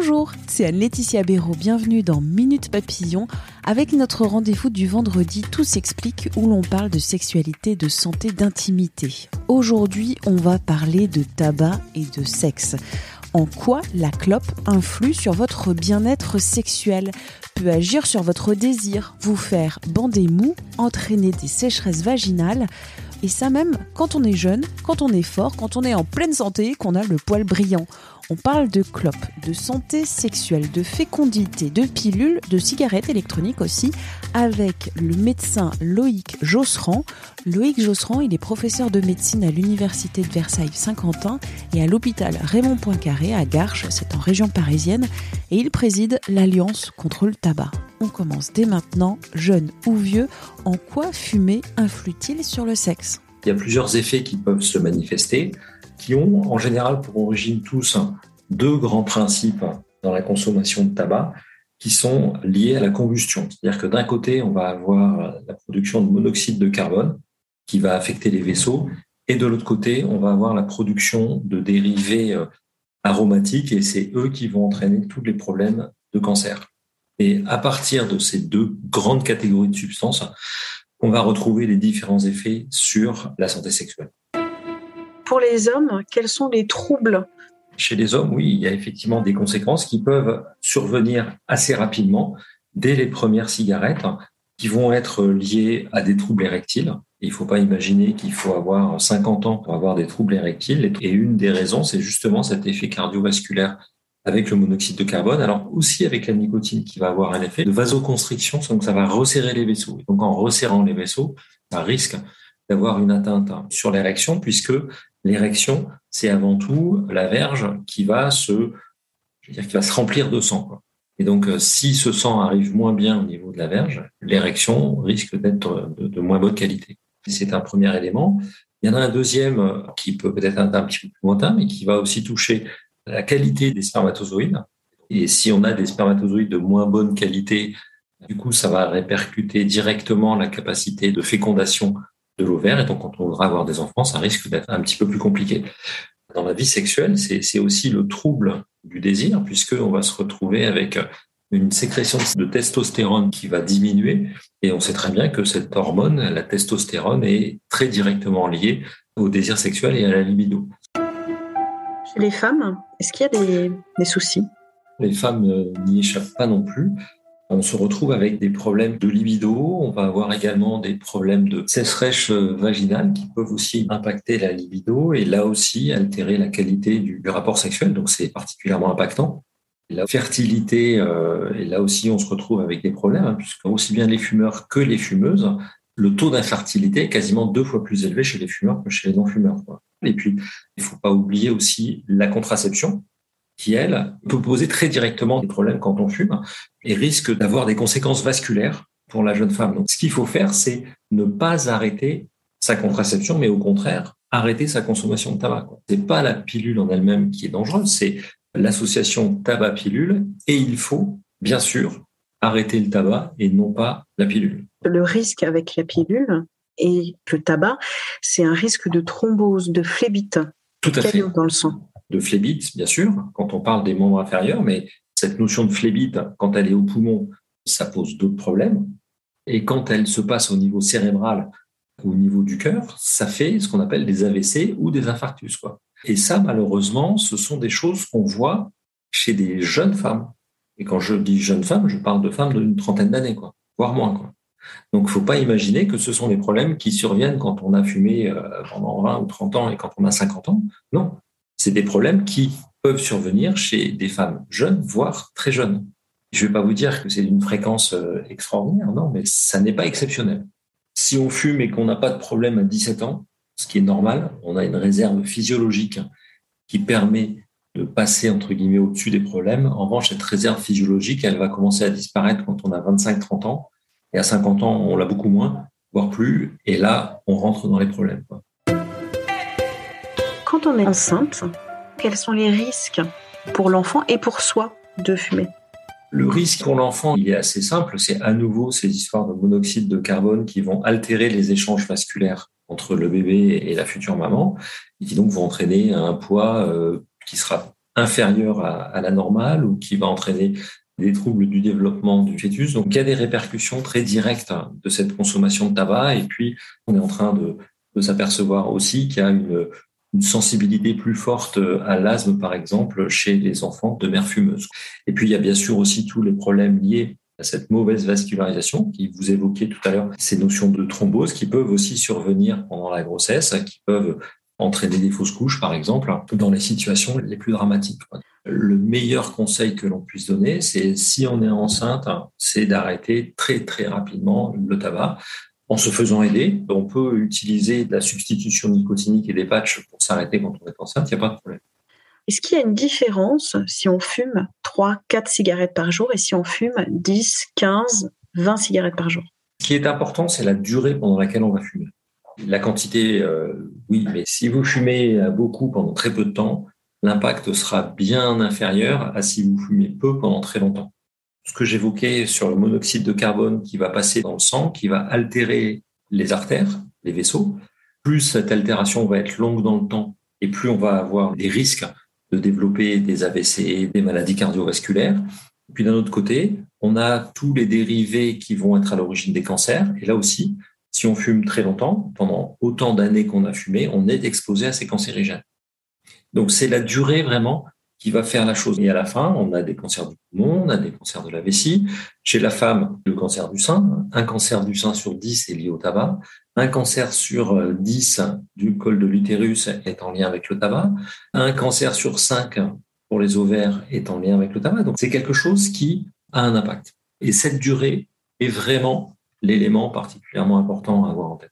Bonjour, c'est Anne-Laetitia Béraud. Bienvenue dans Minute Papillon avec notre rendez-vous du vendredi Tout s'explique où l'on parle de sexualité, de santé, d'intimité. Aujourd'hui, on va parler de tabac et de sexe. En quoi la clope influe sur votre bien-être sexuel, peut agir sur votre désir, vous faire bander mou, entraîner des sécheresses vaginales, et ça même quand on est jeune, quand on est fort, quand on est en pleine santé, qu'on a le poil brillant. On parle de clope, de santé sexuelle, de fécondité, de pilules, de cigarettes électroniques aussi, avec le médecin Loïc Josserand. Loïc Josserand, il est professeur de médecine à l'Université de Versailles-Saint-Quentin et à l'hôpital Raymond Poincaré à Garches, c'est en région parisienne, et il préside l'Alliance contre le tabac. On commence dès maintenant, jeune ou vieux, en quoi fumer influe-t-il sur le sexe? Il y a plusieurs effets qui peuvent se manifester qui ont en général pour origine tous deux grands principes dans la consommation de tabac qui sont liés à la combustion. C'est-à-dire que d'un côté, on va avoir la production de monoxyde de carbone qui va affecter les vaisseaux, et de l'autre côté, on va avoir la production de dérivés euh, aromatiques, et c'est eux qui vont entraîner tous les problèmes de cancer. Et à partir de ces deux grandes catégories de substances, on va retrouver les différents effets sur la santé sexuelle. Pour les hommes, quels sont les troubles Chez les hommes, oui, il y a effectivement des conséquences qui peuvent survenir assez rapidement dès les premières cigarettes qui vont être liées à des troubles érectiles. Il ne faut pas imaginer qu'il faut avoir 50 ans pour avoir des troubles érectiles. Et une des raisons, c'est justement cet effet cardiovasculaire avec le monoxyde de carbone, alors aussi avec la nicotine qui va avoir un effet de vasoconstriction, donc ça va resserrer les vaisseaux. Donc en resserrant les vaisseaux, ça risque d'avoir une atteinte sur l'érection, puisque l'érection, c'est avant tout la verge qui va se, je veux dire, qui va se remplir de sang. Quoi. Et donc, euh, si ce sang arrive moins bien au niveau de la verge, l'érection risque d'être de, moins bonne qualité. C'est un premier élément. Il y en a un deuxième qui peut peut-être être un petit peu plus lointain, mais qui va aussi toucher la qualité des spermatozoïdes. Et si on a des spermatozoïdes de moins bonne qualité, du coup, ça va répercuter directement la capacité de fécondation de l'ovaire. Et donc, quand on voudra avoir des enfants, ça risque d'être un petit peu plus compliqué. Dans la vie sexuelle, c'est aussi le trouble du désir, puisqu'on va se retrouver avec une sécrétion de testostérone qui va diminuer. Et on sait très bien que cette hormone, la testostérone, est très directement liée au désir sexuel et à la libido. Chez les femmes, est-ce qu'il y a des, des soucis? Les femmes n'y échappent pas non plus. On se retrouve avec des problèmes de libido, on va avoir également des problèmes de sécheresse vaginale qui peuvent aussi impacter la libido et là aussi altérer la qualité du, rapport sexuel, donc c'est particulièrement impactant. La fertilité, euh, et là aussi on se retrouve avec des problèmes, hein, puisque aussi bien les fumeurs que les fumeuses, le taux d'infertilité est quasiment deux fois plus élevé chez les fumeurs que chez les non-fumeurs. Et puis, il ne faut pas oublier aussi la contraception, qui, elle, peut poser très directement des problèmes quand on fume et risque d'avoir des conséquences vasculaires pour la jeune femme. Donc, ce qu'il faut faire, c'est ne pas arrêter sa contraception, mais au contraire, arrêter sa consommation de tabac. Ce n'est pas la pilule en elle-même qui est dangereuse, c'est l'association tabac-pilule. Et il faut, bien sûr, arrêter le tabac et non pas la pilule. Le risque avec la pilule et le tabac, c'est un risque de thrombose, de phlébite. Tout à fait. Dans le sang de phlébite, bien sûr, quand on parle des membres inférieurs, mais cette notion de phlébite, quand elle est au poumon, ça pose d'autres problèmes. Et quand elle se passe au niveau cérébral au niveau du cœur, ça fait ce qu'on appelle des AVC ou des infarctus. Et ça, malheureusement, ce sont des choses qu'on voit chez des jeunes femmes. Et quand je dis jeunes femmes, je parle de femmes d'une trentaine d'années, quoi, voire moins. Donc, il ne faut pas imaginer que ce sont des problèmes qui surviennent quand on a fumé euh, pendant 20 ou 30 ans et quand on a 50 ans. Non, c'est des problèmes qui peuvent survenir chez des femmes jeunes, voire très jeunes. Je ne vais pas vous dire que c'est d'une fréquence euh, extraordinaire, non, mais ça n'est pas exceptionnel. Si on fume et qu'on n'a pas de problème à 17 ans, ce qui est normal. On a une réserve physiologique qui permet de passer entre guillemets au-dessus des problèmes. En revanche, cette réserve physiologique, elle va commencer à disparaître quand on a 25-30 ans. Et à 50 ans, on l'a beaucoup moins, voire plus. Et là, on rentre dans les problèmes. Quand on est enceinte, quels sont les risques pour l'enfant et pour soi de fumer? Le risque pour l'enfant, il est assez simple. C'est à nouveau ces histoires de monoxyde de carbone qui vont altérer les échanges vasculaires entre le bébé et la future maman, et qui donc vont entraîner un poids euh, qui sera inférieur à, la normale ou qui va entraîner des troubles du développement du fœtus. Donc, il y a des répercussions très directes de cette consommation de tabac. Et puis, on est en train de, de s'apercevoir aussi qu'il y a une, une sensibilité plus forte à l'asthme, par exemple, chez les enfants de mères fumeuses. Et puis, il y a bien sûr aussi tous les problèmes liés à cette mauvaise vascularisation qui vous évoquiez tout à l'heure, ces notions de thrombose qui peuvent aussi survenir pendant la grossesse, qui peuvent entraîner des fausses couches, par exemple, dans les situations les plus dramatiques. Le meilleur conseil que l'on puisse donner, c'est si on est enceinte, c'est d'arrêter très très rapidement le tabac en se faisant aider. On peut utiliser de la substitution nicotinique et des patchs pour s'arrêter quand on est enceinte, il n'y a pas de problème. Est-ce qu'il y a une différence si on fume 3, 4 cigarettes par jour et si on fume 10, 15, 20 cigarettes par jour? Ce qui est important, c'est la durée pendant laquelle on va fumer. La quantité, euh, oui, mais si vous fumez beaucoup pendant très peu de temps, l'impact sera bien inférieur à si vous fumez peu pendant très longtemps ce que j'évoquais sur le monoxyde de carbone qui va passer dans le sang, qui va altérer les artères, les vaisseaux. Plus cette altération va être longue dans le temps et plus on va avoir des risques de développer des AVC, des maladies cardiovasculaires. Puis d'un autre côté, on a tous les dérivés qui vont être à l'origine des cancers. Et là aussi, si on fume très longtemps, pendant autant d'années qu'on a fumé, on est exposé à ces cancérigènes. Donc c'est la durée vraiment qui va faire la chose. Et à la fin, on a des cancers du poumon, on a des cancers de la vessie. Chez la femme, le cancer du sein. Un cancer du sein sur 10 est lié au tabac. Un cancer sur 10 du col de l'utérus est en lien avec le tabac. Un cancer sur 5 pour les ovaires est en lien avec le tabac. Donc c'est quelque chose qui a un impact. Et cette durée est vraiment l'élément particulièrement important à avoir en tête.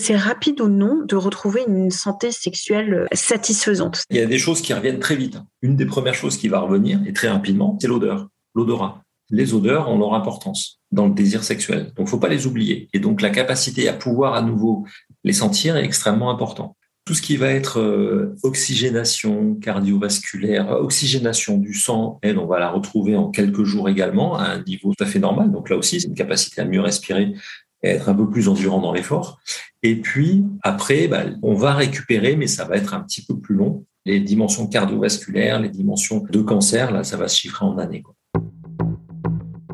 C'est rapide ou non de retrouver une santé sexuelle euh, satisfaisante? Il y a des choses qui reviennent très vite. Une des premières choses qui va revenir, et très rapidement, c'est l'odeur, l'odorat. Les odeurs ont leur importance dans le désir sexuel. Donc, faut pas les oublier. Et donc, la capacité à pouvoir à nouveau les sentir est extrêmement important. Tout ce qui va être euh, oxygénation cardiovasculaire, oxygénation du sang, elle, on va la retrouver en quelques jours également à un niveau tout à fait normal. Donc là aussi, c'est une capacité à mieux respirer être un peu plus endurant dans l'effort. Et puis après, bah, on va récupérer, mais ça va être un petit peu plus long. Les dimensions cardiovasculaires, les dimensions de cancer, là, ça va se chiffrer en années. Quoi.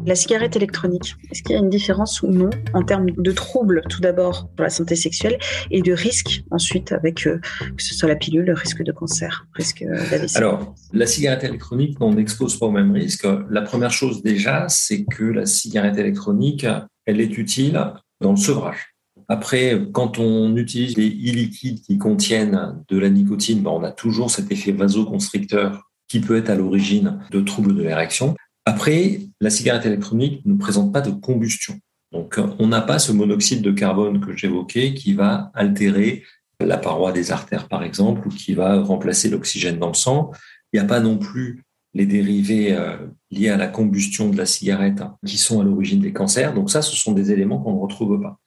La cigarette électronique, est-ce qu'il y a une différence ou non en termes de troubles tout d'abord pour la santé sexuelle et de risques ensuite avec euh, que ce soit la pilule, le risque de cancer, risque euh, d'AVC? Alors, la cigarette électronique, on n'expose pas au même risque. La première chose déjà, c'est que la cigarette électronique, elle est utile dans le sevrage. Après, quand on utilise des e-liquides qui contiennent de la nicotine, ben, on a toujours cet effet vasoconstricteur qui peut être à l'origine de troubles de l'érection. Après, la cigarette électronique ne présente pas de combustion. Donc, on n'a pas ce monoxyde de carbone que j'évoquais qui va altérer la paroi des artères, par exemple, ou qui va remplacer l'oxygène dans le sang. Il n'y a pas non plus les dérivés euh, liés à la combustion de la cigarette qui sont à l'origine des cancers. Donc ça, ce sont des éléments qu'on ne retrouve pas.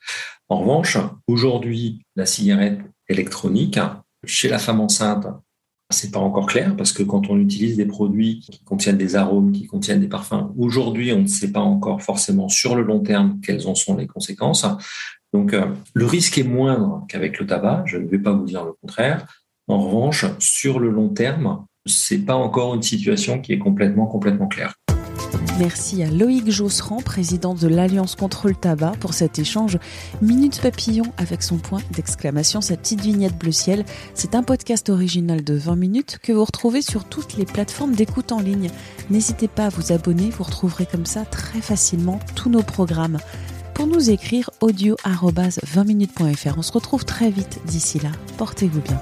En revanche, aujourd'hui, la cigarette électronique, chez la femme enceinte, c'est pas encore clair parce que quand on utilise des produits qui contiennent des arômes, qui contiennent des parfums, aujourd'hui, on ne sait pas encore forcément sur le long terme quelles en sont les conséquences. Donc, euh, le risque est moindre qu'avec le tabac. Je ne vais pas vous dire le contraire. En revanche, sur le long terme, c'est pas encore une situation qui est complètement, complètement claire. Merci à Loïc Josserand, président de l'Alliance contre le tabac, pour cet échange Minute Papillon avec son point d'exclamation, sa petite vignette bleu ciel. C'est un podcast original de 20 minutes que vous retrouvez sur toutes les plateformes d'écoute en ligne. N'hésitez pas à vous abonner, vous retrouverez comme ça très facilement tous nos programmes. Pour nous écrire audio 20minutes.fr. On se retrouve très vite d'ici là. Portez-vous bien.